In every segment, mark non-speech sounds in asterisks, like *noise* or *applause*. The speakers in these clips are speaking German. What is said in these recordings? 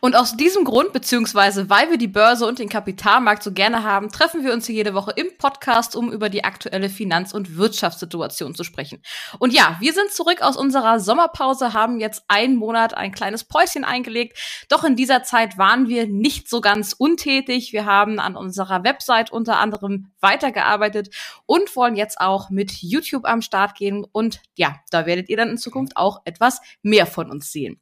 Und aus diesem Grund, beziehungsweise weil wir die Börse und den Kapitalmarkt so gerne haben, treffen wir uns hier jede Woche im Podcast, um über die aktuelle Finanz- und Wirtschaftssituation zu sprechen. Und ja, wir sind zurück aus unserer Sommerpause, haben jetzt einen Monat ein kleines Päuschen eingelegt. Doch in dieser Zeit waren wir nicht so ganz untätig. Wir haben an unserer Website unter anderem weitergearbeitet und wollen jetzt auch mit YouTube am Start gehen. Und ja, da werdet ihr dann in Zukunft auch etwas mehr von uns sehen.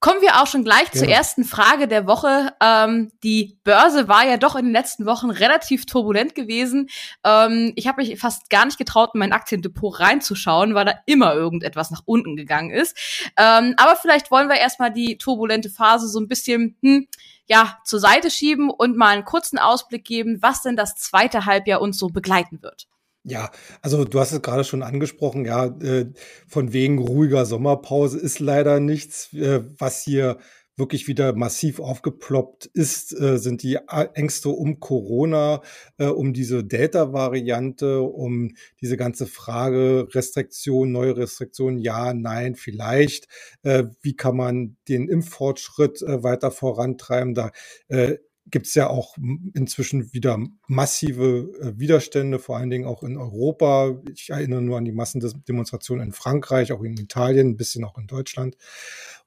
Kommen wir auch schon gleich ja. zur ersten Frage der Woche. Ähm, die Börse war ja doch in den letzten Wochen relativ turbulent gewesen. Ähm, ich habe mich fast gar nicht getraut, in mein Aktiendepot reinzuschauen, weil da immer irgendetwas nach unten gegangen ist. Ähm, aber vielleicht wollen wir erstmal die turbulente Phase so ein bisschen hm, ja, zur Seite schieben und mal einen kurzen Ausblick geben, was denn das zweite Halbjahr uns so begleiten wird. Ja, also du hast es gerade schon angesprochen, ja, äh, von wegen ruhiger Sommerpause ist leider nichts. Äh, was hier wirklich wieder massiv aufgeploppt ist, äh, sind die Ängste um Corona, um diese Delta-Variante, um diese ganze Frage Restriktion, neue Restriktionen, ja, nein, vielleicht. Wie kann man den Impffortschritt weiter vorantreiben? Da gibt es ja auch inzwischen wieder massive äh, Widerstände, vor allen Dingen auch in Europa. Ich erinnere nur an die Massendemonstrationen in Frankreich, auch in Italien, ein bisschen auch in Deutschland.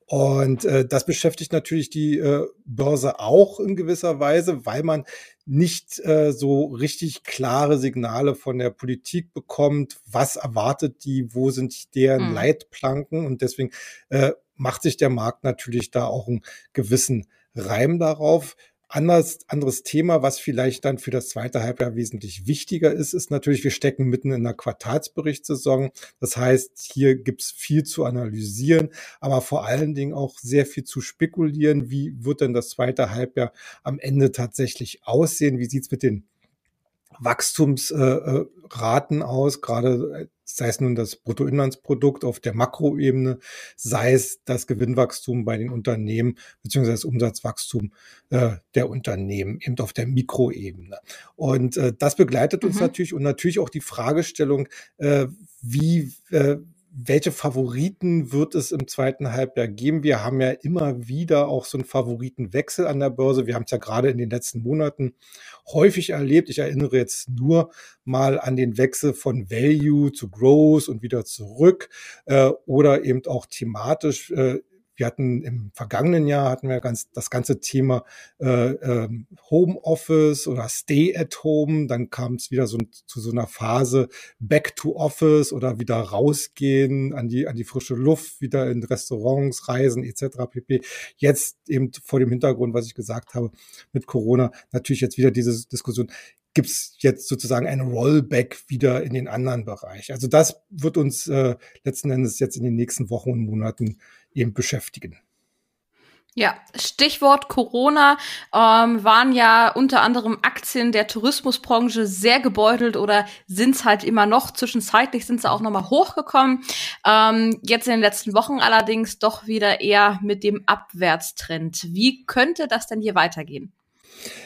Und äh, das beschäftigt natürlich die äh, Börse auch in gewisser Weise, weil man nicht äh, so richtig klare Signale von der Politik bekommt, was erwartet die, wo sind deren hm. Leitplanken und deswegen äh, macht sich der Markt natürlich da auch einen gewissen Reim darauf. Anders, anderes Thema, was vielleicht dann für das zweite Halbjahr wesentlich wichtiger ist, ist natürlich, wir stecken mitten in der Quartalsberichtssaison. Das heißt, hier gibt's viel zu analysieren, aber vor allen Dingen auch sehr viel zu spekulieren. Wie wird denn das zweite Halbjahr am Ende tatsächlich aussehen? Wie sieht's mit den Wachstumsraten äh, aus, gerade sei es nun das Bruttoinlandsprodukt auf der Makroebene, sei es das Gewinnwachstum bei den Unternehmen beziehungsweise das Umsatzwachstum äh, der Unternehmen eben auf der Mikroebene. Und äh, das begleitet uns mhm. natürlich und natürlich auch die Fragestellung, äh, wie äh, welche Favoriten wird es im zweiten Halbjahr geben? Wir haben ja immer wieder auch so einen Favoritenwechsel an der Börse. Wir haben es ja gerade in den letzten Monaten häufig erlebt. Ich erinnere jetzt nur mal an den Wechsel von Value zu Growth und wieder zurück äh, oder eben auch thematisch äh, wir hatten im vergangenen Jahr hatten wir ganz das ganze Thema äh, äh, Homeoffice oder Stay at Home. Dann kam es wieder so zu so einer Phase Back to Office oder wieder rausgehen an die an die frische Luft, wieder in Restaurants, Reisen etc. pp. Jetzt eben vor dem Hintergrund, was ich gesagt habe mit Corona, natürlich jetzt wieder diese Diskussion gibt es jetzt sozusagen ein Rollback wieder in den anderen Bereich. Also das wird uns äh, letzten Endes jetzt in den nächsten Wochen und Monaten eben beschäftigen. Ja, Stichwort Corona ähm, waren ja unter anderem Aktien der Tourismusbranche sehr gebeutelt oder sind's halt immer noch. Zwischenzeitlich sind sie auch nochmal hochgekommen. Ähm, jetzt in den letzten Wochen allerdings doch wieder eher mit dem Abwärtstrend. Wie könnte das denn hier weitergehen?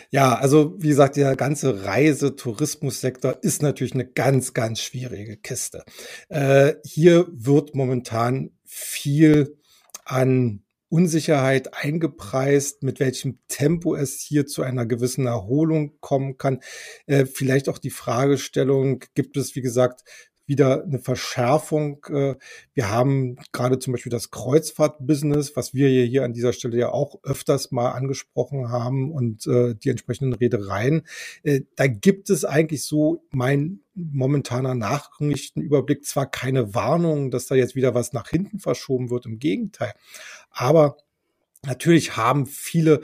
Ja, also wie gesagt, der ganze Reisetourismussektor ist natürlich eine ganz, ganz schwierige Kiste. Äh, hier wird momentan viel an Unsicherheit eingepreist, mit welchem Tempo es hier zu einer gewissen Erholung kommen kann. Äh, vielleicht auch die Fragestellung, gibt es, wie gesagt, wieder eine Verschärfung. Äh, wir haben gerade zum Beispiel das Kreuzfahrtbusiness, was wir hier an dieser Stelle ja auch öfters mal angesprochen haben und äh, die entsprechenden Redereien. Äh, da gibt es eigentlich so mein momentaner Nachrichtenüberblick zwar keine Warnung, dass da jetzt wieder was nach hinten verschoben wird, im Gegenteil. Aber natürlich haben viele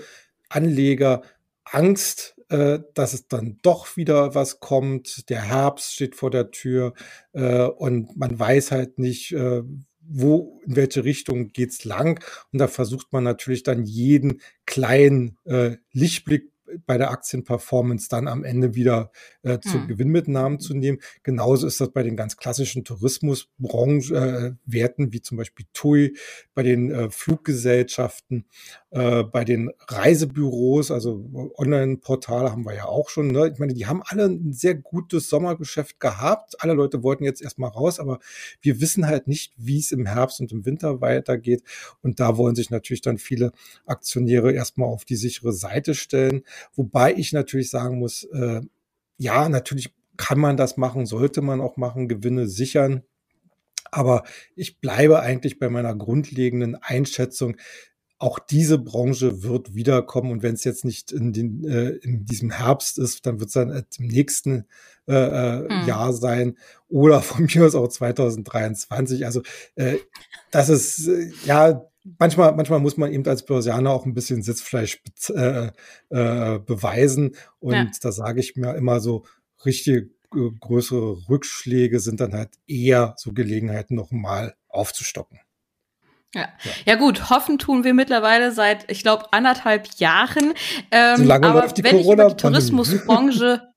Anleger Angst, äh, dass es dann doch wieder was kommt. Der Herbst steht vor der Tür äh, und man weiß halt nicht, äh, wo, in welche Richtung geht's lang. Und da versucht man natürlich dann jeden kleinen äh, Lichtblick bei der Aktienperformance dann am Ende wieder äh, zu hm. Gewinnmitnahmen zu nehmen. Genauso ist das bei den ganz klassischen Tourismusbranchen, äh, Werten wie zum Beispiel TUI, bei den äh, Fluggesellschaften, äh, bei den Reisebüros, also Online-Portale haben wir ja auch schon. Ne? Ich meine, die haben alle ein sehr gutes Sommergeschäft gehabt. Alle Leute wollten jetzt erstmal raus, aber wir wissen halt nicht, wie es im Herbst und im Winter weitergeht. Und da wollen sich natürlich dann viele Aktionäre erstmal auf die sichere Seite stellen. Wobei ich natürlich sagen muss, äh, ja, natürlich kann man das machen, sollte man auch machen, Gewinne sichern. Aber ich bleibe eigentlich bei meiner grundlegenden Einschätzung, auch diese Branche wird wiederkommen und wenn es jetzt nicht in, den, äh, in diesem Herbst ist, dann wird es dann im nächsten äh, hm. Jahr sein oder von mir aus auch 2023. Also äh, das ist äh, ja manchmal, manchmal muss man eben als Börsianer auch ein bisschen Sitzfleisch äh, äh, beweisen. Und ja. da sage ich mir immer so, richtige äh, größere Rückschläge sind dann halt eher so Gelegenheiten, noch mal aufzustocken. Ja. ja. ja, gut, hoffen tun wir mittlerweile seit, ich glaube, anderthalb Jahren. Ähm, so lange aber läuft die wenn ich über die Tourismusbranche *laughs*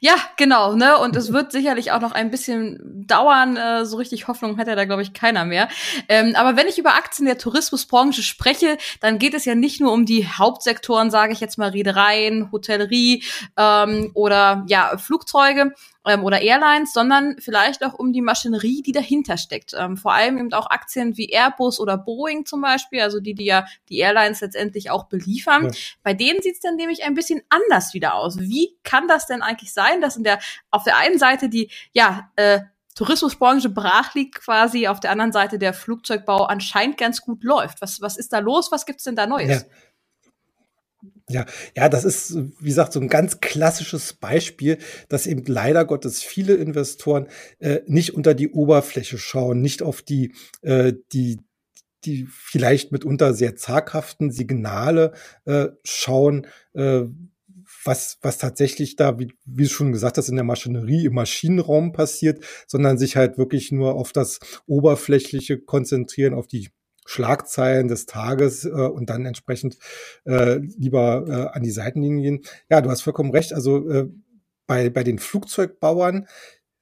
Ja, genau, ne? Und es wird sicherlich auch noch ein bisschen dauern. Äh, so richtig Hoffnung ja da, glaube ich, keiner mehr. Ähm, aber wenn ich über Aktien der Tourismusbranche spreche, dann geht es ja nicht nur um die Hauptsektoren, sage ich jetzt mal Reedereien, Hotellerie ähm, oder ja Flugzeuge, ähm, oder Airlines, sondern vielleicht auch um die Maschinerie, die dahinter steckt. Ähm, vor allem eben auch Aktien wie Airbus oder Boeing zum Beispiel, also die, die ja die Airlines letztendlich auch beliefern. Ja. Bei denen sieht es dann nämlich ein bisschen anders wieder aus. Wie kann das denn eigentlich sein, dass in der auf der einen Seite die ja äh, Tourismusbranche brach liegt quasi, auf der anderen Seite der Flugzeugbau anscheinend ganz gut läuft. Was, was ist da los? Was gibt's denn da Neues? Ja. Ja, ja, das ist, wie gesagt, so ein ganz klassisches Beispiel, dass eben leider Gottes viele Investoren äh, nicht unter die Oberfläche schauen, nicht auf die, äh, die, die vielleicht mitunter sehr zaghaften Signale äh, schauen, äh, was, was tatsächlich da, wie, wie schon gesagt hast, in der Maschinerie, im Maschinenraum passiert, sondern sich halt wirklich nur auf das Oberflächliche konzentrieren, auf die Schlagzeilen des Tages äh, und dann entsprechend äh, lieber äh, an die Seitenlinien. Ja, du hast vollkommen recht. Also äh, bei, bei den Flugzeugbauern,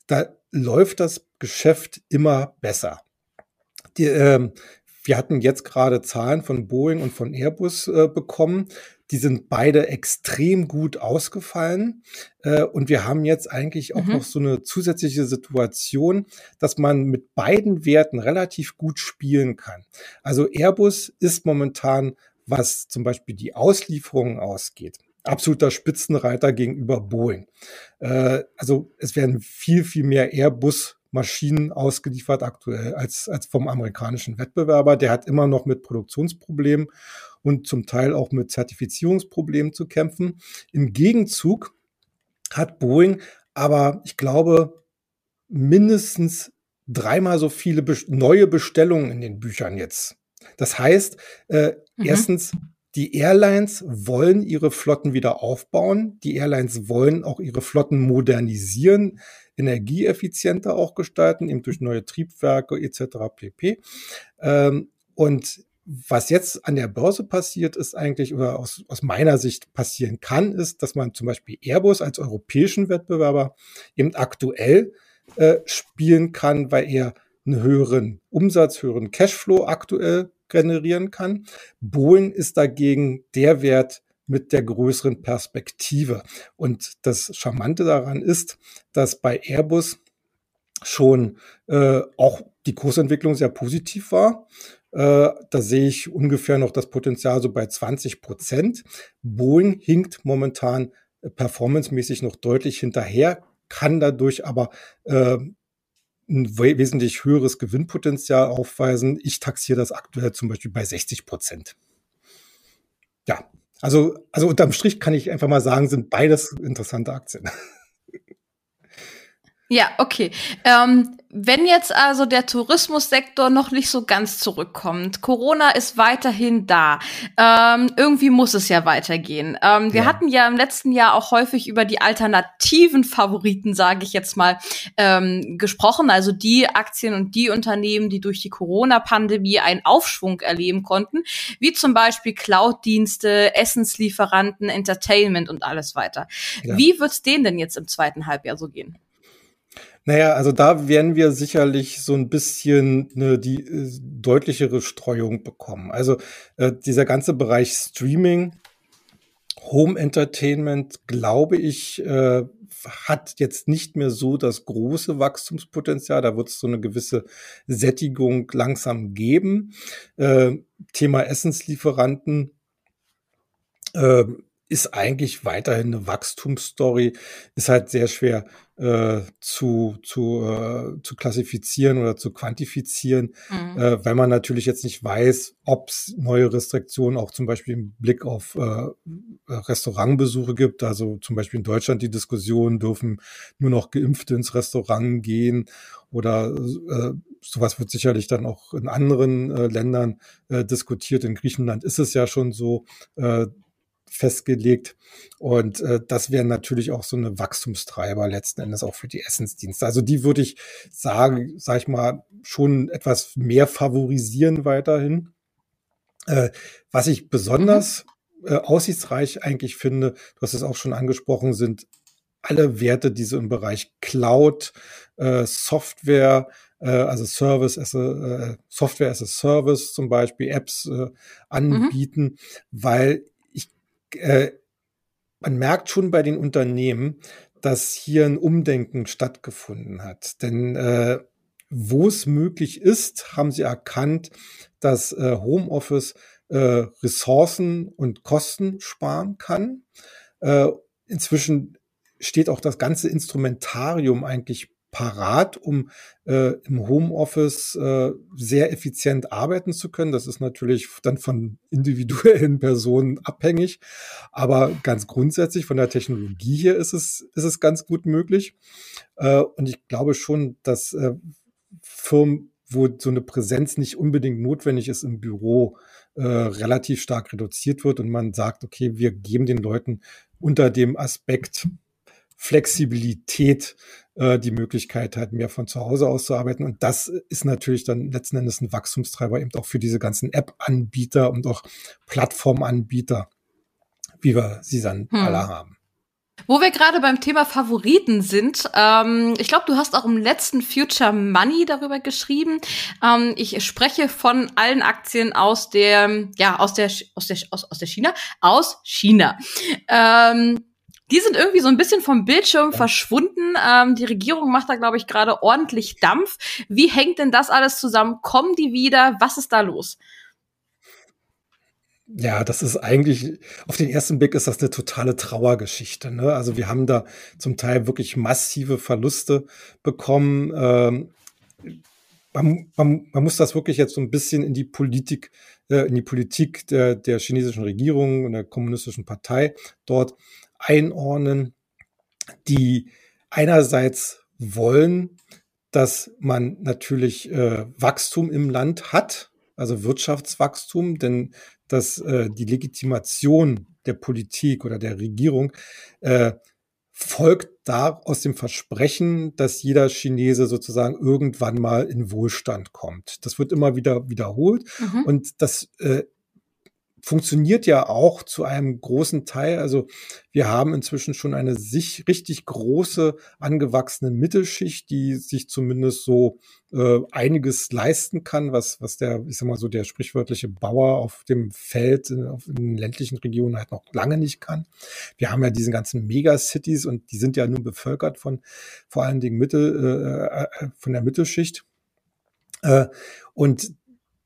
da läuft das Geschäft immer besser. Die, äh, wir hatten jetzt gerade Zahlen von Boeing und von Airbus äh, bekommen. Die sind beide extrem gut ausgefallen. Äh, und wir haben jetzt eigentlich auch mhm. noch so eine zusätzliche Situation, dass man mit beiden Werten relativ gut spielen kann. Also Airbus ist momentan, was zum Beispiel die Auslieferungen ausgeht, absoluter Spitzenreiter gegenüber Boeing. Äh, also es werden viel, viel mehr Airbus Maschinen ausgeliefert aktuell als, als vom amerikanischen Wettbewerber. Der hat immer noch mit Produktionsproblemen und zum Teil auch mit Zertifizierungsproblemen zu kämpfen. Im Gegenzug hat Boeing aber, ich glaube, mindestens dreimal so viele neue Bestellungen in den Büchern jetzt. Das heißt, äh, mhm. erstens, die Airlines wollen ihre Flotten wieder aufbauen. Die Airlines wollen auch ihre Flotten modernisieren, energieeffizienter auch gestalten, eben durch neue Triebwerke etc. pp. Ähm, und was jetzt an der Börse passiert, ist eigentlich, oder aus, aus meiner Sicht passieren kann, ist, dass man zum Beispiel Airbus als europäischen Wettbewerber eben aktuell äh, spielen kann, weil er einen höheren Umsatz, höheren Cashflow aktuell generieren kann. Boeing ist dagegen der Wert mit der größeren Perspektive. Und das Charmante daran ist, dass bei Airbus schon äh, auch die Kursentwicklung sehr positiv war. Äh, da sehe ich ungefähr noch das Potenzial so bei 20 Prozent. Boeing hinkt momentan äh, performancemäßig noch deutlich hinterher, kann dadurch aber äh, ein wesentlich höheres Gewinnpotenzial aufweisen. Ich taxiere das aktuell zum Beispiel bei 60 Prozent. Ja, also, also unterm Strich kann ich einfach mal sagen, sind beides interessante Aktien. Ja, okay. Ähm, wenn jetzt also der Tourismussektor noch nicht so ganz zurückkommt, Corona ist weiterhin da, ähm, irgendwie muss es ja weitergehen. Ähm, wir ja. hatten ja im letzten Jahr auch häufig über die alternativen Favoriten, sage ich jetzt mal, ähm, gesprochen, also die Aktien und die Unternehmen, die durch die Corona-Pandemie einen Aufschwung erleben konnten, wie zum Beispiel Cloud-Dienste, Essenslieferanten, Entertainment und alles weiter. Ja. Wie wird's denen denn jetzt im zweiten Halbjahr so gehen? Naja, also da werden wir sicherlich so ein bisschen ne, die äh, deutlichere Streuung bekommen. Also äh, dieser ganze Bereich Streaming, Home Entertainment, glaube ich, äh, hat jetzt nicht mehr so das große Wachstumspotenzial. Da wird es so eine gewisse Sättigung langsam geben. Äh, Thema Essenslieferanten. Äh, ist eigentlich weiterhin eine Wachstumsstory, ist halt sehr schwer äh, zu, zu, äh, zu klassifizieren oder zu quantifizieren, mhm. äh, weil man natürlich jetzt nicht weiß, ob es neue Restriktionen auch zum Beispiel im Blick auf äh, Restaurantbesuche gibt. Also zum Beispiel in Deutschland die Diskussion, dürfen nur noch Geimpfte ins Restaurant gehen oder äh, sowas wird sicherlich dann auch in anderen äh, Ländern äh, diskutiert. In Griechenland ist es ja schon so. Festgelegt. Und äh, das wären natürlich auch so eine Wachstumstreiber letzten Endes auch für die Essensdienste. Also die würde ich sagen, sag ich mal, schon etwas mehr favorisieren weiterhin. Äh, was ich besonders äh, aussichtsreich eigentlich finde, du hast es auch schon angesprochen, sind alle Werte, die so im Bereich Cloud, äh, Software, äh, also Service as a, äh, Software as a Service zum Beispiel, Apps äh, mhm. anbieten, mhm. weil äh, man merkt schon bei den Unternehmen, dass hier ein Umdenken stattgefunden hat. Denn äh, wo es möglich ist, haben sie erkannt, dass äh, Homeoffice äh, Ressourcen und Kosten sparen kann. Äh, inzwischen steht auch das ganze Instrumentarium eigentlich parat, um äh, im Homeoffice äh, sehr effizient arbeiten zu können. Das ist natürlich dann von individuellen *laughs* Personen abhängig, aber ganz grundsätzlich von der Technologie hier ist es, ist es ganz gut möglich. Äh, und ich glaube schon, dass äh, Firmen, wo so eine Präsenz nicht unbedingt notwendig ist im Büro, äh, relativ stark reduziert wird und man sagt, okay, wir geben den Leuten unter dem Aspekt Flexibilität äh, die Möglichkeit hat, mehr von zu Hause aus zu arbeiten. Und das ist natürlich dann letzten Endes ein Wachstumstreiber eben auch für diese ganzen App-Anbieter und auch Plattformanbieter, wie wir sie dann hm. alle haben. Wo wir gerade beim Thema Favoriten sind, ähm, ich glaube, du hast auch im letzten Future Money darüber geschrieben. Ähm, ich spreche von allen Aktien aus der, ja, aus der, aus der, aus, aus der China, aus China. Ähm, die sind irgendwie so ein bisschen vom Bildschirm ja. verschwunden. Ähm, die Regierung macht da, glaube ich, gerade ordentlich Dampf. Wie hängt denn das alles zusammen? Kommen die wieder? Was ist da los? Ja, das ist eigentlich, auf den ersten Blick ist das eine totale Trauergeschichte. Ne? Also wir haben da zum Teil wirklich massive Verluste bekommen. Ähm, man, man, man muss das wirklich jetzt so ein bisschen in die Politik, äh, in die Politik der, der chinesischen Regierung und der kommunistischen Partei dort einordnen, die einerseits wollen, dass man natürlich äh, Wachstum im Land hat, also Wirtschaftswachstum, denn dass äh, die Legitimation der Politik oder der Regierung äh, folgt da aus dem Versprechen, dass jeder Chinese sozusagen irgendwann mal in Wohlstand kommt. Das wird immer wieder wiederholt mhm. und das äh, funktioniert ja auch zu einem großen Teil. Also wir haben inzwischen schon eine sich richtig große angewachsene Mittelschicht, die sich zumindest so äh, einiges leisten kann, was, was der, ich sag mal so, der sprichwörtliche Bauer auf dem Feld in, auf, in ländlichen Regionen halt noch lange nicht kann. Wir haben ja diese ganzen Megacities und die sind ja nun bevölkert von vor allen Dingen Mittel, äh, äh von der Mittelschicht. Äh, und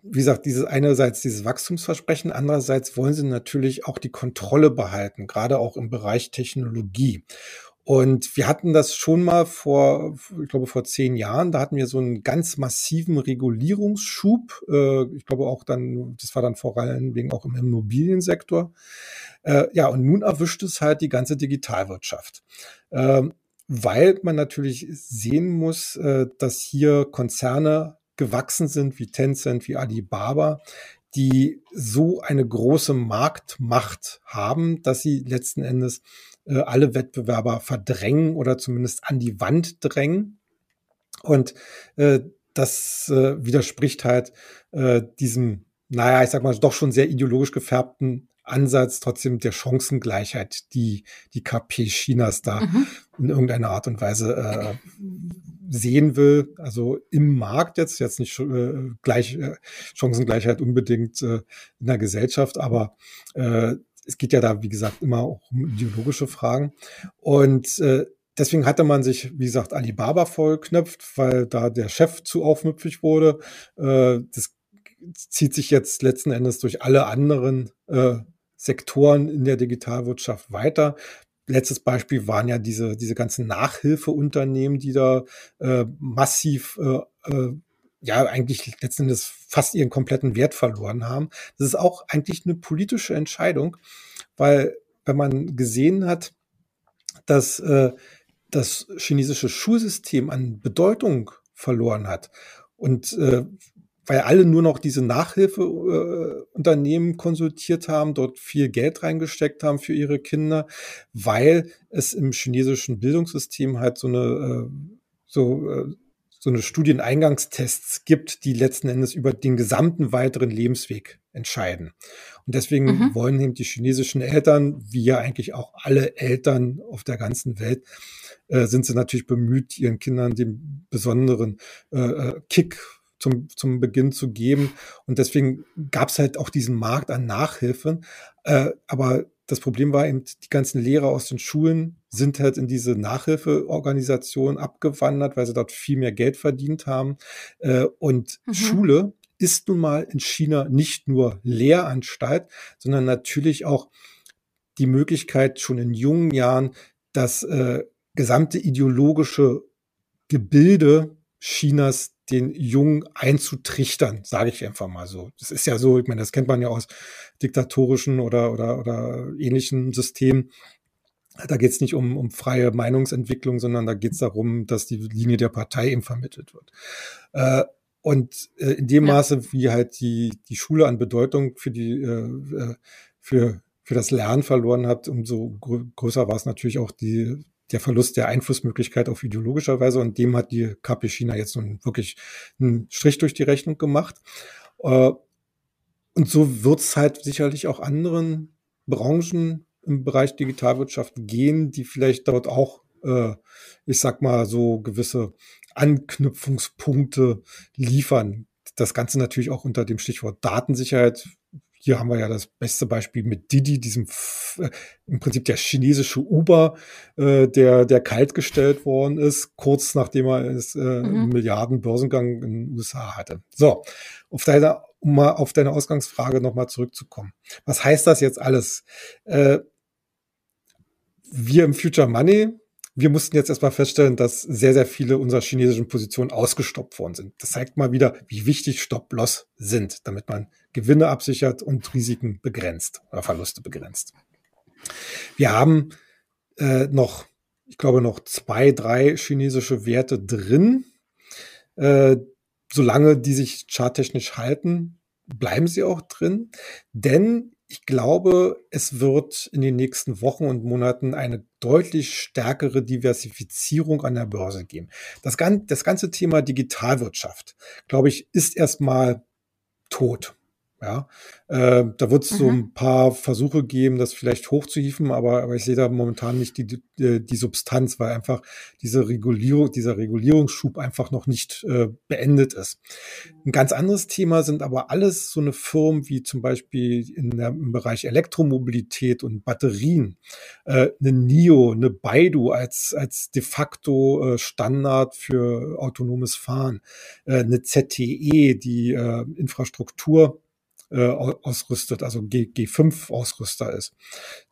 wie gesagt, dieses einerseits dieses Wachstumsversprechen, andererseits wollen sie natürlich auch die Kontrolle behalten, gerade auch im Bereich Technologie. Und wir hatten das schon mal vor, ich glaube, vor zehn Jahren. Da hatten wir so einen ganz massiven Regulierungsschub. Äh, ich glaube auch dann, das war dann vor allen Dingen auch im Immobiliensektor. Äh, ja, und nun erwischt es halt die ganze Digitalwirtschaft. Ähm, weil man natürlich sehen muss, äh, dass hier Konzerne gewachsen sind wie Tencent, wie Alibaba, die so eine große Marktmacht haben, dass sie letzten Endes äh, alle Wettbewerber verdrängen oder zumindest an die Wand drängen. Und äh, das äh, widerspricht halt äh, diesem, naja, ich sag mal, doch schon sehr ideologisch gefärbten Ansatz trotzdem der Chancengleichheit, die die KP Chinas da mhm. in irgendeiner Art und Weise äh, sehen will. Also im Markt jetzt, jetzt nicht äh, gleich äh, Chancengleichheit unbedingt äh, in der Gesellschaft, aber äh, es geht ja da, wie gesagt, immer auch um ideologische Fragen. Und äh, deswegen hatte man sich, wie gesagt, Alibaba vollknöpft, weil da der Chef zu aufmüpfig wurde. Äh, das zieht sich jetzt letzten Endes durch alle anderen äh, Sektoren in der Digitalwirtschaft weiter. Letztes Beispiel waren ja diese, diese ganzen Nachhilfeunternehmen, die da äh, massiv, äh, äh, ja, eigentlich letzten Endes fast ihren kompletten Wert verloren haben. Das ist auch eigentlich eine politische Entscheidung, weil wenn man gesehen hat, dass äh, das chinesische Schulsystem an Bedeutung verloren hat und äh, weil alle nur noch diese Nachhilfeunternehmen äh, konsultiert haben, dort viel Geld reingesteckt haben für ihre Kinder, weil es im chinesischen Bildungssystem halt so eine äh, so äh, so eine Studieneingangstests gibt, die letzten Endes über den gesamten weiteren Lebensweg entscheiden. Und deswegen mhm. wollen eben die chinesischen Eltern, wie ja eigentlich auch alle Eltern auf der ganzen Welt, äh, sind sie natürlich bemüht, ihren Kindern den besonderen äh, äh Kick zum, zum Beginn zu geben. Und deswegen gab es halt auch diesen Markt an Nachhilfe. Äh, aber das Problem war eben, die ganzen Lehrer aus den Schulen sind halt in diese Nachhilfeorganisation abgewandert, weil sie dort viel mehr Geld verdient haben. Äh, und mhm. Schule ist nun mal in China nicht nur Lehranstalt, sondern natürlich auch die Möglichkeit, schon in jungen Jahren das äh, gesamte ideologische Gebilde Chinas den Jungen einzutrichtern, sage ich einfach mal so. Das ist ja so, ich meine, das kennt man ja aus diktatorischen oder, oder, oder ähnlichen Systemen. Da geht es nicht um, um freie Meinungsentwicklung, sondern da geht es darum, dass die Linie der Partei eben vermittelt wird. Äh, und äh, in dem ja. Maße, wie halt die, die Schule an Bedeutung für die äh, äh für, für das Lernen verloren hat, umso grö größer war es natürlich auch die der Verlust der Einflussmöglichkeit auf ideologischer Weise und dem hat die KP China jetzt nun wirklich einen Strich durch die Rechnung gemacht. Äh, und so wird es halt sicherlich auch anderen Branchen im Bereich Digitalwirtschaft gehen, die vielleicht dort auch, äh, ich sag mal, so gewisse Anknüpfungspunkte liefern. Das Ganze natürlich auch unter dem Stichwort Datensicherheit hier haben wir ja das beste Beispiel mit Didi, diesem äh, im Prinzip der chinesische Uber, äh, der, der kaltgestellt worden ist, kurz nachdem er es, äh, mhm. Milliarden Börsengang in den USA hatte. So, auf deine, um mal auf deine Ausgangsfrage nochmal zurückzukommen. Was heißt das jetzt alles? Äh, wir im Future Money wir mussten jetzt erstmal feststellen, dass sehr, sehr viele unserer chinesischen Positionen ausgestoppt worden sind. Das zeigt mal wieder, wie wichtig Stop-Loss sind, damit man Gewinne absichert und Risiken begrenzt oder Verluste begrenzt. Wir haben äh, noch, ich glaube, noch zwei, drei chinesische Werte drin. Äh, solange die sich charttechnisch halten, bleiben sie auch drin. Denn ich glaube, es wird in den nächsten Wochen und Monaten eine deutlich stärkere Diversifizierung an der Börse geben. Das, das ganze Thema Digitalwirtschaft, glaube ich, ist erstmal tot. Ja, äh, da wird es so mhm. ein paar Versuche geben, das vielleicht hochzuhieven, aber, aber ich sehe da momentan nicht die, die, die Substanz, weil einfach diese Regulierung, dieser Regulierungsschub einfach noch nicht äh, beendet ist. Ein ganz anderes Thema sind aber alles so eine Firmen wie zum Beispiel in der, im Bereich Elektromobilität und Batterien, äh, eine NIO, eine Baidu als, als de facto äh, Standard für autonomes Fahren, äh, eine ZTE, die äh, Infrastruktur äh, ausrüstet, also G, G5-Ausrüster ist.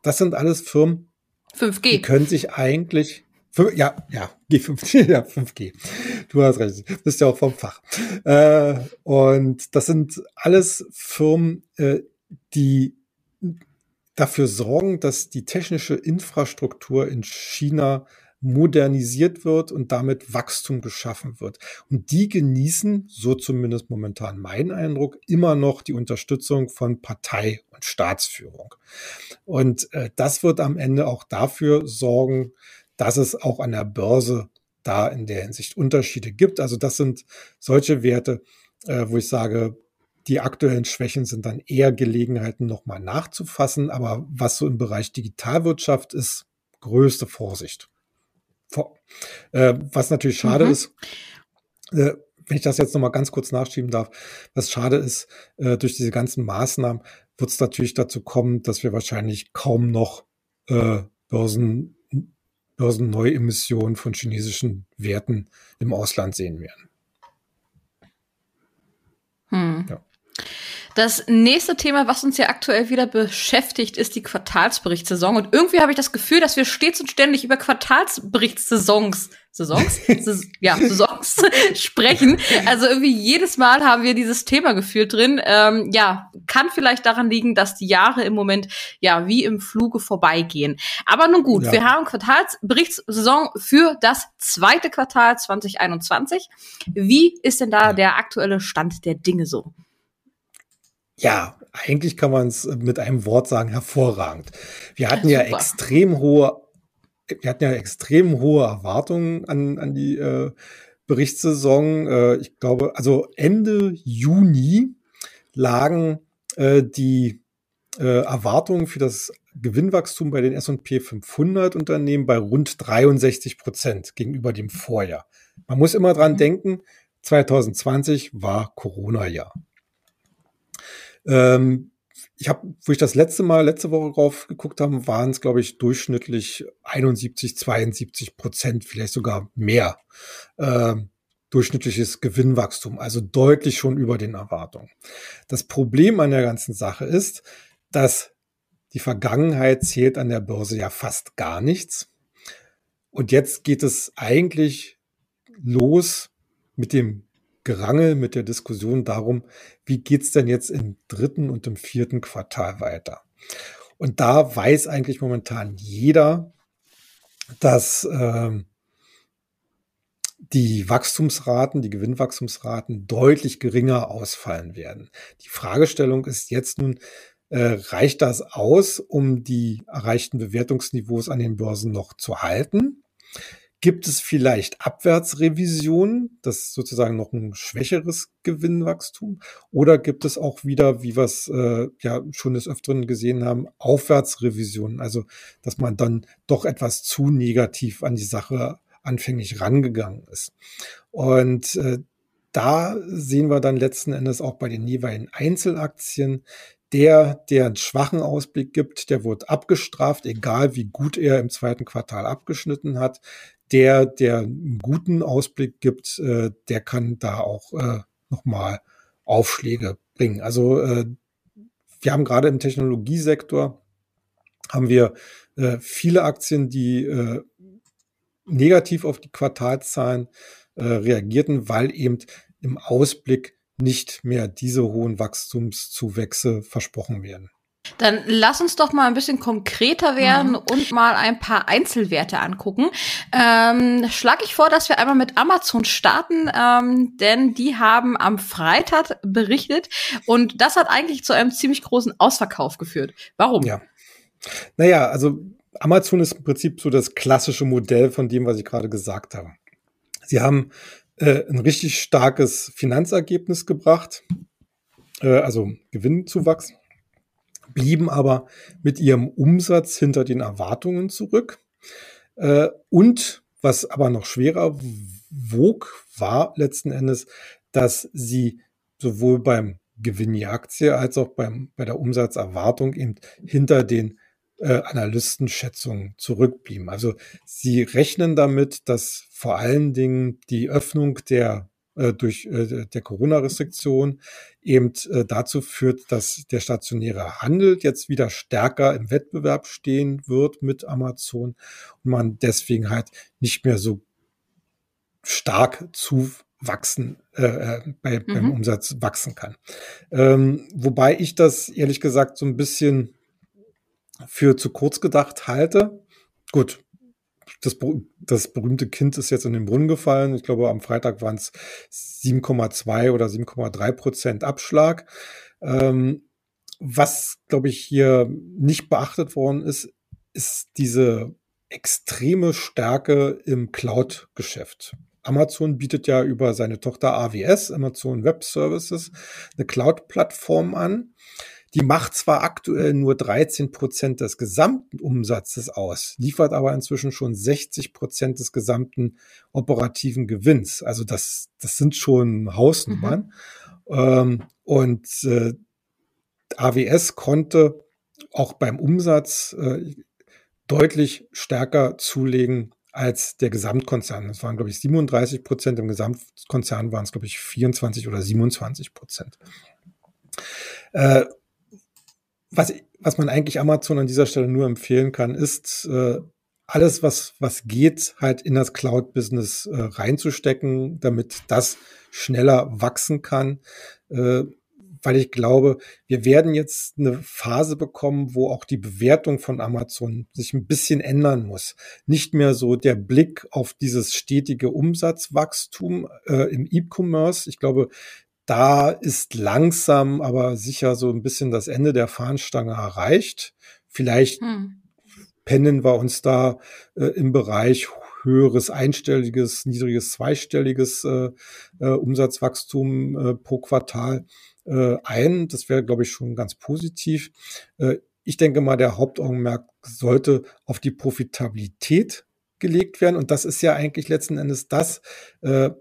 Das sind alles Firmen, 5G. die können sich eigentlich ja, ja, G5, *laughs* ja, 5G. Du hast recht, du bist ja auch vom Fach. Äh, und das sind alles Firmen, äh, die dafür sorgen, dass die technische Infrastruktur in China modernisiert wird und damit Wachstum geschaffen wird. Und die genießen, so zumindest momentan mein Eindruck, immer noch die Unterstützung von Partei und Staatsführung. Und äh, das wird am Ende auch dafür sorgen, dass es auch an der Börse da in der Hinsicht Unterschiede gibt. Also das sind solche Werte, äh, wo ich sage, die aktuellen Schwächen sind dann eher Gelegenheiten, nochmal nachzufassen. Aber was so im Bereich Digitalwirtschaft ist, größte Vorsicht. Äh, was natürlich schade mhm. ist, äh, wenn ich das jetzt nochmal ganz kurz nachschieben darf, was schade ist, äh, durch diese ganzen Maßnahmen wird es natürlich dazu kommen, dass wir wahrscheinlich kaum noch äh, Börsen, Börsenneuemissionen von chinesischen Werten im Ausland sehen werden. Hm. Ja. Das nächste Thema, was uns ja aktuell wieder beschäftigt, ist die Quartalsberichtssaison. Und irgendwie habe ich das Gefühl, dass wir stets und ständig über Quartalsberichtssaisons, Saisons? *laughs* ja, Saisons *laughs* sprechen. Also irgendwie jedes Mal haben wir dieses Thema gefühlt drin. Ähm, ja, kann vielleicht daran liegen, dass die Jahre im Moment ja wie im Fluge vorbeigehen. Aber nun gut, ja. wir haben Quartalsberichtssaison für das zweite Quartal 2021. Wie ist denn da der aktuelle Stand der Dinge so? Ja, eigentlich kann man es mit einem Wort sagen, hervorragend. Wir hatten ja, ja extrem hohe, wir hatten ja extrem hohe Erwartungen an, an die äh, Berichtssaison. Äh, ich glaube, also Ende Juni lagen äh, die äh, Erwartungen für das Gewinnwachstum bei den S&P 500 Unternehmen bei rund 63 Prozent gegenüber dem Vorjahr. Man muss immer dran mhm. denken, 2020 war Corona-Jahr. Ähm, ich habe, wo ich das letzte Mal, letzte Woche drauf geguckt habe, waren es, glaube ich, durchschnittlich 71, 72 Prozent, vielleicht sogar mehr. Ähm, durchschnittliches Gewinnwachstum, also deutlich schon über den Erwartungen. Das Problem an der ganzen Sache ist, dass die Vergangenheit zählt an der Börse ja fast gar nichts. Und jetzt geht es eigentlich los mit dem Gerangel, mit der Diskussion darum, wie geht's denn jetzt im dritten und im vierten Quartal weiter? Und da weiß eigentlich momentan jeder, dass äh, die Wachstumsraten, die Gewinnwachstumsraten deutlich geringer ausfallen werden. Die Fragestellung ist jetzt nun, äh, reicht das aus, um die erreichten Bewertungsniveaus an den Börsen noch zu halten? Gibt es vielleicht Abwärtsrevisionen, das ist sozusagen noch ein schwächeres Gewinnwachstum? Oder gibt es auch wieder, wie wir es äh, ja schon des Öfteren gesehen haben, Aufwärtsrevisionen? Also, dass man dann doch etwas zu negativ an die Sache anfänglich rangegangen ist. Und äh, da sehen wir dann letzten Endes auch bei den jeweiligen Einzelaktien, der, der einen schwachen Ausblick gibt, der wird abgestraft, egal wie gut er im zweiten Quartal abgeschnitten hat der, der einen guten Ausblick gibt, äh, der kann da auch äh, nochmal Aufschläge bringen. Also äh, wir haben gerade im Technologiesektor haben wir äh, viele Aktien, die äh, negativ auf die Quartalszahlen äh, reagierten, weil eben im Ausblick nicht mehr diese hohen Wachstumszuwächse versprochen werden. Dann lass uns doch mal ein bisschen konkreter werden mhm. und mal ein paar Einzelwerte angucken. Ähm, Schlage ich vor, dass wir einmal mit Amazon starten, ähm, denn die haben am Freitag berichtet und das hat eigentlich zu einem ziemlich großen Ausverkauf geführt. Warum? Ja. Naja, also Amazon ist im Prinzip so das klassische Modell von dem, was ich gerade gesagt habe. Sie haben äh, ein richtig starkes Finanzergebnis gebracht, äh, also Gewinnzuwachs blieben aber mit ihrem Umsatz hinter den Erwartungen zurück. Äh, und was aber noch schwerer wog, war letzten Endes, dass sie sowohl beim Gewinn je Aktie als auch beim, bei der Umsatzerwartung eben hinter den äh, Analystenschätzungen zurückblieben. Also sie rechnen damit, dass vor allen Dingen die Öffnung der durch äh, der Corona-Restriktion eben äh, dazu führt, dass der stationäre Handel jetzt wieder stärker im Wettbewerb stehen wird mit Amazon und man deswegen halt nicht mehr so stark zu wachsen, äh, äh bei, mhm. beim Umsatz wachsen kann. Ähm, wobei ich das ehrlich gesagt so ein bisschen für zu kurz gedacht halte. Gut, das, das berühmte Kind ist jetzt in den Brunnen gefallen. Ich glaube, am Freitag waren es 7,2 oder 7,3 Prozent Abschlag. Ähm, was, glaube ich, hier nicht beachtet worden ist, ist diese extreme Stärke im Cloud-Geschäft. Amazon bietet ja über seine Tochter AWS, Amazon Web Services, eine Cloud-Plattform an. Die macht zwar aktuell nur 13 Prozent des gesamten Umsatzes aus, liefert aber inzwischen schon 60 Prozent des gesamten operativen Gewinns. Also das, das sind schon Hausnummern. Mhm. Ähm, und äh, AWS konnte auch beim Umsatz äh, deutlich stärker zulegen als der Gesamtkonzern. Das waren, glaube ich, 37 Prozent. Im Gesamtkonzern waren es, glaube ich, 24 oder 27 Prozent. Äh, was, was man eigentlich Amazon an dieser Stelle nur empfehlen kann, ist, äh, alles, was, was geht, halt in das Cloud-Business äh, reinzustecken, damit das schneller wachsen kann. Äh, weil ich glaube, wir werden jetzt eine Phase bekommen, wo auch die Bewertung von Amazon sich ein bisschen ändern muss. Nicht mehr so der Blick auf dieses stetige Umsatzwachstum äh, im E-Commerce. Ich glaube, da ist langsam, aber sicher so ein bisschen das Ende der Fahnenstange erreicht. Vielleicht hm. pennen wir uns da äh, im Bereich höheres einstelliges, niedriges zweistelliges äh, äh, Umsatzwachstum äh, pro Quartal äh, ein. Das wäre, glaube ich, schon ganz positiv. Äh, ich denke mal, der Hauptaugenmerk sollte auf die Profitabilität gelegt werden. Und das ist ja eigentlich letzten Endes das, äh,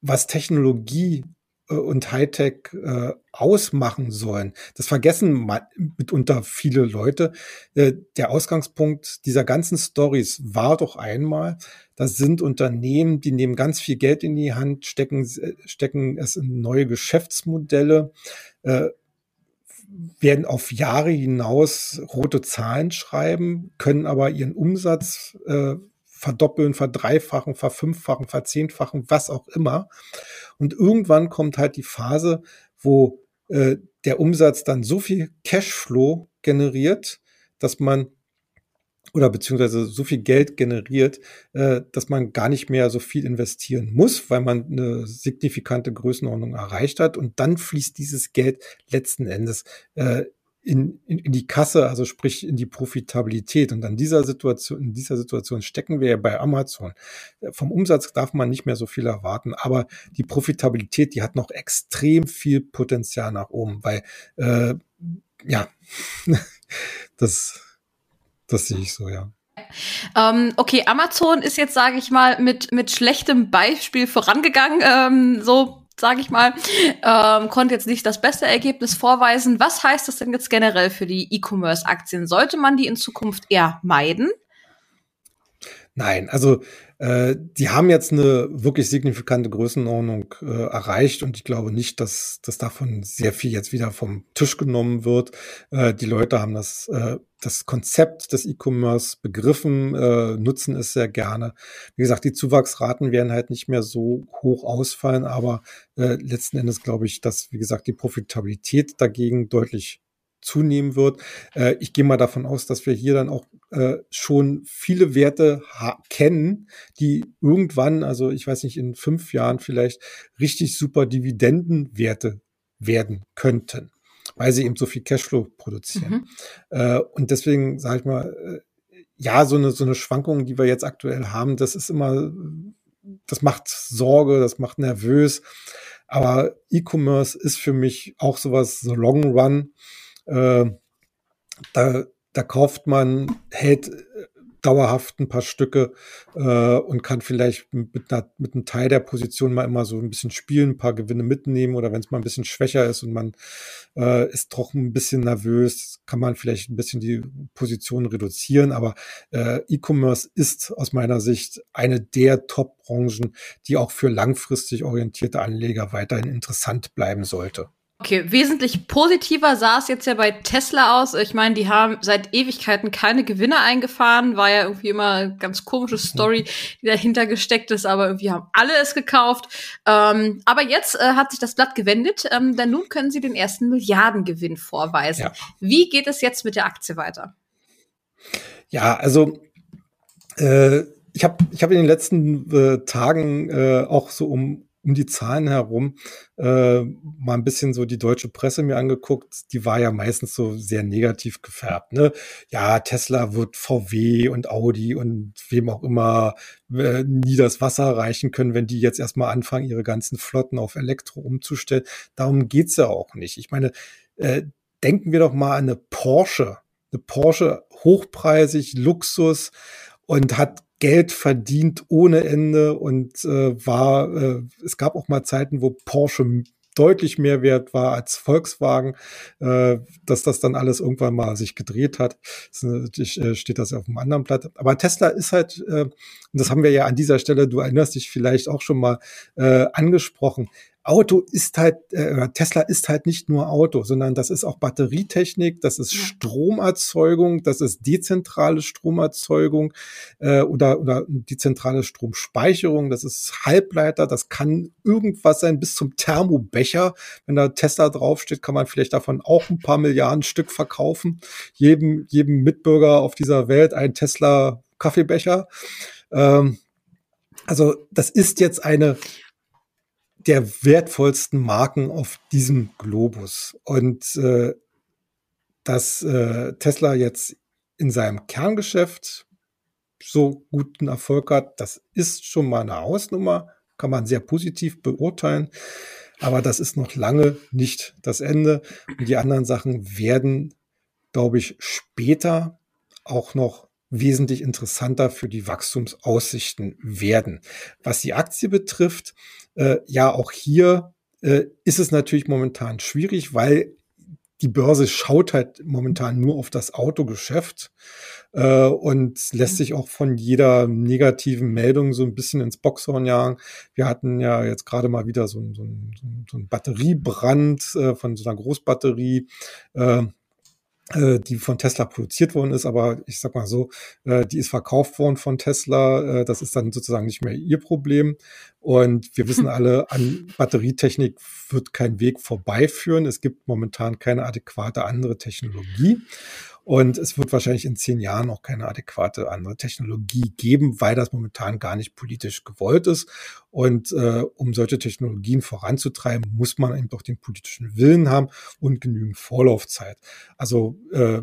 was Technologie und Hightech äh, ausmachen sollen. Das vergessen mitunter viele Leute. Äh, der Ausgangspunkt dieser ganzen Stories war doch einmal, das sind Unternehmen, die nehmen ganz viel Geld in die Hand, stecken, äh, stecken es in neue Geschäftsmodelle, äh, werden auf Jahre hinaus rote Zahlen schreiben, können aber ihren Umsatz äh, verdoppeln, verdreifachen, verfünffachen, verzehnfachen, was auch immer. Und irgendwann kommt halt die Phase, wo äh, der Umsatz dann so viel Cashflow generiert, dass man oder beziehungsweise so viel Geld generiert, äh, dass man gar nicht mehr so viel investieren muss, weil man eine signifikante Größenordnung erreicht hat. Und dann fließt dieses Geld letzten Endes äh, in, in, in die Kasse, also sprich in die Profitabilität. Und an dieser Situation, in dieser Situation stecken wir ja bei Amazon. Vom Umsatz darf man nicht mehr so viel erwarten, aber die Profitabilität, die hat noch extrem viel Potenzial nach oben, weil äh, ja, *laughs* das, das sehe ich so, ja. Ähm, okay, Amazon ist jetzt, sage ich mal, mit, mit schlechtem Beispiel vorangegangen. Ähm, so sage ich mal, ähm, konnte jetzt nicht das beste Ergebnis vorweisen. Was heißt das denn jetzt generell für die E-Commerce-Aktien? Sollte man die in Zukunft eher meiden? Nein, also äh, die haben jetzt eine wirklich signifikante Größenordnung äh, erreicht und ich glaube nicht, dass, dass davon sehr viel jetzt wieder vom Tisch genommen wird. Äh, die Leute haben das, äh, das Konzept des E-Commerce begriffen, äh, nutzen es sehr gerne. Wie gesagt, die Zuwachsraten werden halt nicht mehr so hoch ausfallen, aber letzten Endes glaube ich, dass, wie gesagt, die Profitabilität dagegen deutlich zunehmen wird. Äh, ich gehe mal davon aus, dass wir hier dann auch äh, schon viele Werte kennen, die irgendwann, also ich weiß nicht, in fünf Jahren vielleicht richtig super Dividendenwerte werden könnten, weil sie eben so viel Cashflow produzieren. Mhm. Äh, und deswegen sage ich mal, äh, ja, so eine, so eine Schwankung, die wir jetzt aktuell haben, das ist immer, das macht Sorge, das macht nervös. Aber E-Commerce ist für mich auch sowas, so Long Run. Äh, da, da kauft man, hält äh, dauerhaft ein paar Stücke äh, und kann vielleicht mit, einer, mit einem Teil der Position mal immer so ein bisschen spielen, ein paar Gewinne mitnehmen oder wenn es mal ein bisschen schwächer ist und man äh, ist doch ein bisschen nervös, kann man vielleicht ein bisschen die Position reduzieren. Aber äh, E-Commerce ist aus meiner Sicht eine der Top-Branchen, die auch für langfristig orientierte Anleger weiterhin interessant bleiben sollte. Okay, wesentlich positiver sah es jetzt ja bei Tesla aus. Ich meine, die haben seit Ewigkeiten keine Gewinne eingefahren. War ja irgendwie immer eine ganz komische Story, die dahinter gesteckt ist, aber irgendwie haben alle es gekauft. Ähm, aber jetzt äh, hat sich das Blatt gewendet, ähm, denn nun können sie den ersten Milliardengewinn vorweisen. Ja. Wie geht es jetzt mit der Aktie weiter? Ja, also äh, ich habe ich hab in den letzten äh, Tagen äh, auch so um um die Zahlen herum äh, mal ein bisschen so die deutsche Presse mir angeguckt. Die war ja meistens so sehr negativ gefärbt. Ne? Ja, Tesla wird VW und Audi und wem auch immer äh, nie das Wasser reichen können, wenn die jetzt erstmal anfangen, ihre ganzen Flotten auf Elektro umzustellen. Darum geht's ja auch nicht. Ich meine, äh, denken wir doch mal an eine Porsche. Eine Porsche hochpreisig, Luxus und hat Geld verdient ohne Ende und äh, war, äh, es gab auch mal Zeiten, wo Porsche deutlich mehr wert war als Volkswagen, äh, dass das dann alles irgendwann mal sich gedreht hat. Natürlich äh, steht das auf einem anderen Blatt. Aber Tesla ist halt, äh, und das haben wir ja an dieser Stelle, du erinnerst dich vielleicht auch schon mal äh, angesprochen, Auto ist halt, äh, Tesla ist halt nicht nur Auto, sondern das ist auch Batterietechnik, das ist ja. Stromerzeugung, das ist dezentrale Stromerzeugung äh, oder, oder dezentrale Stromspeicherung, das ist Halbleiter, das kann irgendwas sein bis zum Thermobecher. Wenn da Tesla draufsteht, kann man vielleicht davon auch ein paar Milliarden Stück verkaufen. Jedem, jedem Mitbürger auf dieser Welt ein Tesla Kaffeebecher. Ähm, also das ist jetzt eine der wertvollsten Marken auf diesem Globus. Und äh, dass äh, Tesla jetzt in seinem Kerngeschäft so guten Erfolg hat, das ist schon mal eine Hausnummer, kann man sehr positiv beurteilen. Aber das ist noch lange nicht das Ende. Und die anderen Sachen werden, glaube ich, später auch noch wesentlich interessanter für die Wachstumsaussichten werden. Was die Aktie betrifft, äh, ja, auch hier äh, ist es natürlich momentan schwierig, weil die Börse schaut halt momentan nur auf das Autogeschäft äh, und lässt sich auch von jeder negativen Meldung so ein bisschen ins Boxhorn jagen. Wir hatten ja jetzt gerade mal wieder so, so, so ein Batteriebrand äh, von so einer Großbatterie. Äh, die von Tesla produziert worden ist, aber ich sag mal so, äh, die ist verkauft worden von Tesla. Äh, das ist dann sozusagen nicht mehr ihr Problem. Und wir *laughs* wissen alle, an Batterietechnik wird kein Weg vorbeiführen. Es gibt momentan keine adäquate andere Technologie. Und es wird wahrscheinlich in zehn Jahren auch keine adäquate andere Technologie geben, weil das momentan gar nicht politisch gewollt ist. Und äh, um solche Technologien voranzutreiben, muss man eben doch den politischen Willen haben und genügend Vorlaufzeit. Also äh,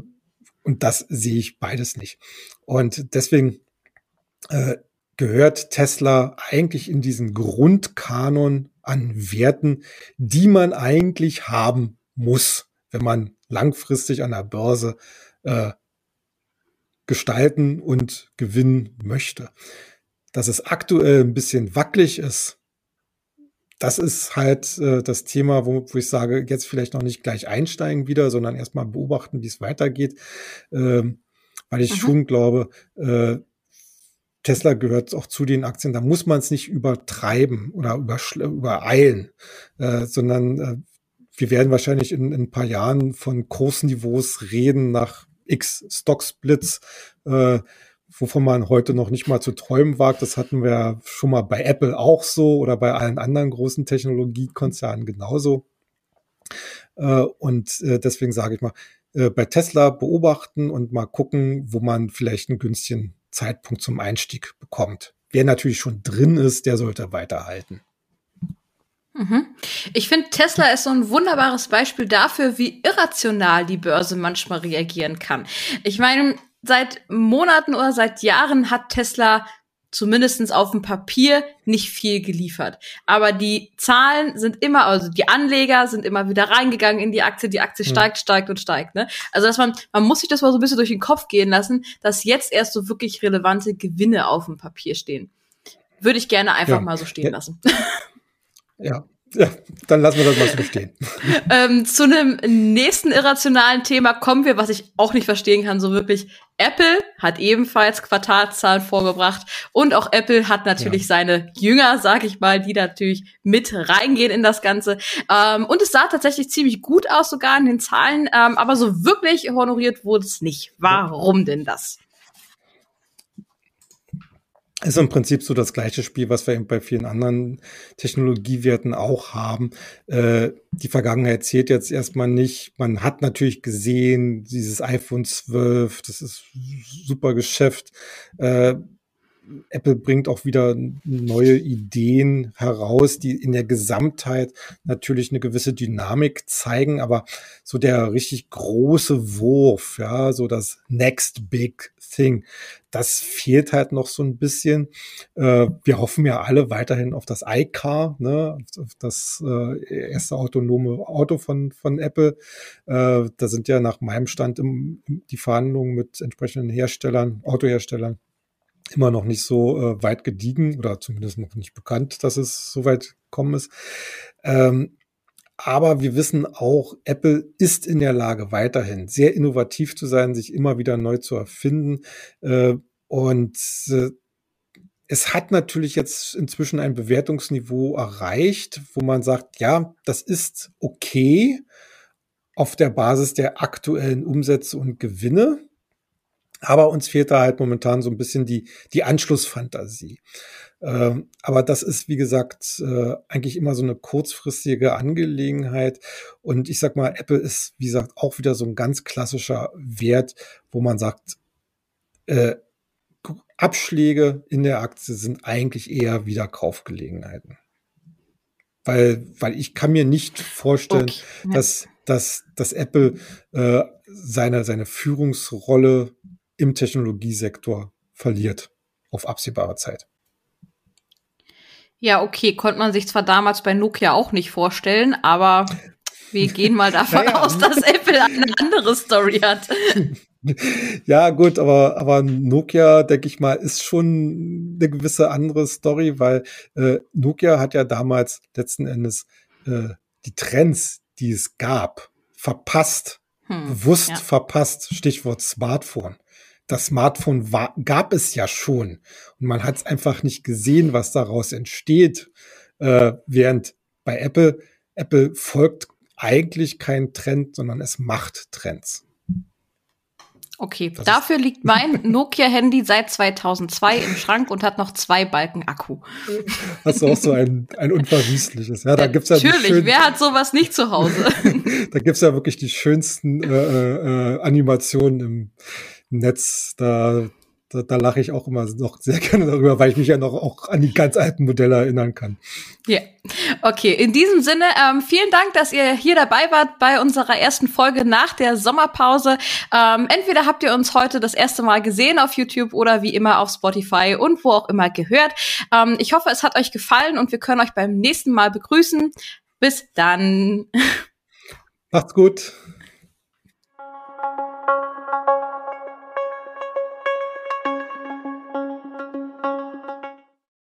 und das sehe ich beides nicht. Und deswegen äh, gehört Tesla eigentlich in diesen Grundkanon an Werten, die man eigentlich haben muss, wenn man langfristig an der Börse äh, gestalten und gewinnen möchte. Dass es aktuell ein bisschen wackelig ist, das ist halt äh, das Thema, wo, wo ich sage, jetzt vielleicht noch nicht gleich einsteigen wieder, sondern erstmal beobachten, wie es weitergeht. Ähm, weil ich Aha. schon glaube, äh, Tesla gehört auch zu den Aktien, da muss man es nicht übertreiben oder übereilen, äh, sondern äh, wir werden wahrscheinlich in, in, ein paar Jahren von Kursniveaus reden nach X Stock-Splits, äh, wovon man heute noch nicht mal zu träumen wagt. Das hatten wir schon mal bei Apple auch so oder bei allen anderen großen Technologiekonzernen genauso. Äh, und äh, deswegen sage ich mal, äh, bei Tesla beobachten und mal gucken, wo man vielleicht einen günstigen Zeitpunkt zum Einstieg bekommt. Wer natürlich schon drin ist, der sollte weiterhalten. Mhm. Ich finde, Tesla ist so ein wunderbares Beispiel dafür, wie irrational die Börse manchmal reagieren kann. Ich meine, seit Monaten oder seit Jahren hat Tesla zumindestens auf dem Papier nicht viel geliefert. Aber die Zahlen sind immer, also die Anleger sind immer wieder reingegangen in die Aktie, die Aktie steigt, steigt und steigt. Ne? Also dass man, man muss sich das mal so ein bisschen durch den Kopf gehen lassen, dass jetzt erst so wirklich relevante Gewinne auf dem Papier stehen. Würde ich gerne einfach ja. mal so stehen ja. lassen. *laughs* Ja, ja, dann lassen wir das mal so stehen. *laughs* ähm, zu einem nächsten irrationalen Thema kommen wir, was ich auch nicht verstehen kann, so wirklich. Apple hat ebenfalls Quartalzahlen vorgebracht und auch Apple hat natürlich ja. seine Jünger, sag ich mal, die natürlich mit reingehen in das Ganze. Ähm, und es sah tatsächlich ziemlich gut aus, sogar in den Zahlen, ähm, aber so wirklich honoriert wurde es nicht. Warum denn das? Ist im Prinzip so das gleiche Spiel, was wir eben bei vielen anderen Technologiewerten auch haben. Äh, die Vergangenheit zählt jetzt erstmal nicht. Man hat natürlich gesehen, dieses iPhone 12, das ist super Geschäft. Äh, Apple bringt auch wieder neue Ideen heraus, die in der Gesamtheit natürlich eine gewisse Dynamik zeigen, aber so der richtig große Wurf, ja, so das Next Big Thing, das fehlt halt noch so ein bisschen. Äh, wir hoffen ja alle weiterhin auf das iCar, ne, auf das äh, erste autonome Auto von, von Apple. Äh, da sind ja nach meinem Stand im, die Verhandlungen mit entsprechenden Herstellern, Autoherstellern immer noch nicht so äh, weit gediegen oder zumindest noch nicht bekannt, dass es so weit gekommen ist. Ähm, aber wir wissen auch, Apple ist in der Lage, weiterhin sehr innovativ zu sein, sich immer wieder neu zu erfinden. Äh, und äh, es hat natürlich jetzt inzwischen ein Bewertungsniveau erreicht, wo man sagt, ja, das ist okay auf der Basis der aktuellen Umsätze und Gewinne. Aber uns fehlt da halt momentan so ein bisschen die, die Anschlussfantasie. Ähm, aber das ist, wie gesagt, äh, eigentlich immer so eine kurzfristige Angelegenheit. Und ich sag mal, Apple ist, wie gesagt, auch wieder so ein ganz klassischer Wert, wo man sagt, äh, Abschläge in der Aktie sind eigentlich eher wieder Kaufgelegenheiten. Weil, weil ich kann mir nicht vorstellen, okay. dass, dass, dass Apple äh, seine, seine Führungsrolle im Technologiesektor verliert auf absehbare Zeit. Ja, okay, konnte man sich zwar damals bei Nokia auch nicht vorstellen, aber wir *laughs* gehen mal davon naja. aus, dass Apple eine andere Story hat. *laughs* Ja, gut, aber, aber Nokia, denke ich mal, ist schon eine gewisse andere Story, weil äh, Nokia hat ja damals letzten Endes äh, die Trends, die es gab, verpasst, hm, bewusst ja. verpasst. Stichwort Smartphone das Smartphone war, gab es ja schon. Und man hat es einfach nicht gesehen, was daraus entsteht. Äh, während bei Apple, Apple folgt eigentlich kein Trend, sondern es macht Trends. Okay, das dafür liegt mein *laughs* Nokia-Handy seit 2002 im Schrank und hat noch zwei Balken Akku. Hast du auch so ein, ein unverwüstliches? Ja, da gibt's ja Natürlich, wer hat sowas nicht zu Hause? *laughs* da gibt's ja wirklich die schönsten äh, äh, Animationen im, Netz, da, da, da lache ich auch immer noch sehr *laughs* gerne darüber, weil ich mich ja noch auch an die ganz alten Modelle erinnern kann. Ja, yeah. okay. In diesem Sinne, ähm, vielen Dank, dass ihr hier dabei wart bei unserer ersten Folge nach der Sommerpause. Ähm, entweder habt ihr uns heute das erste Mal gesehen auf YouTube oder wie immer auf Spotify und wo auch immer gehört. Ähm, ich hoffe, es hat euch gefallen und wir können euch beim nächsten Mal begrüßen. Bis dann. *laughs* Macht's gut.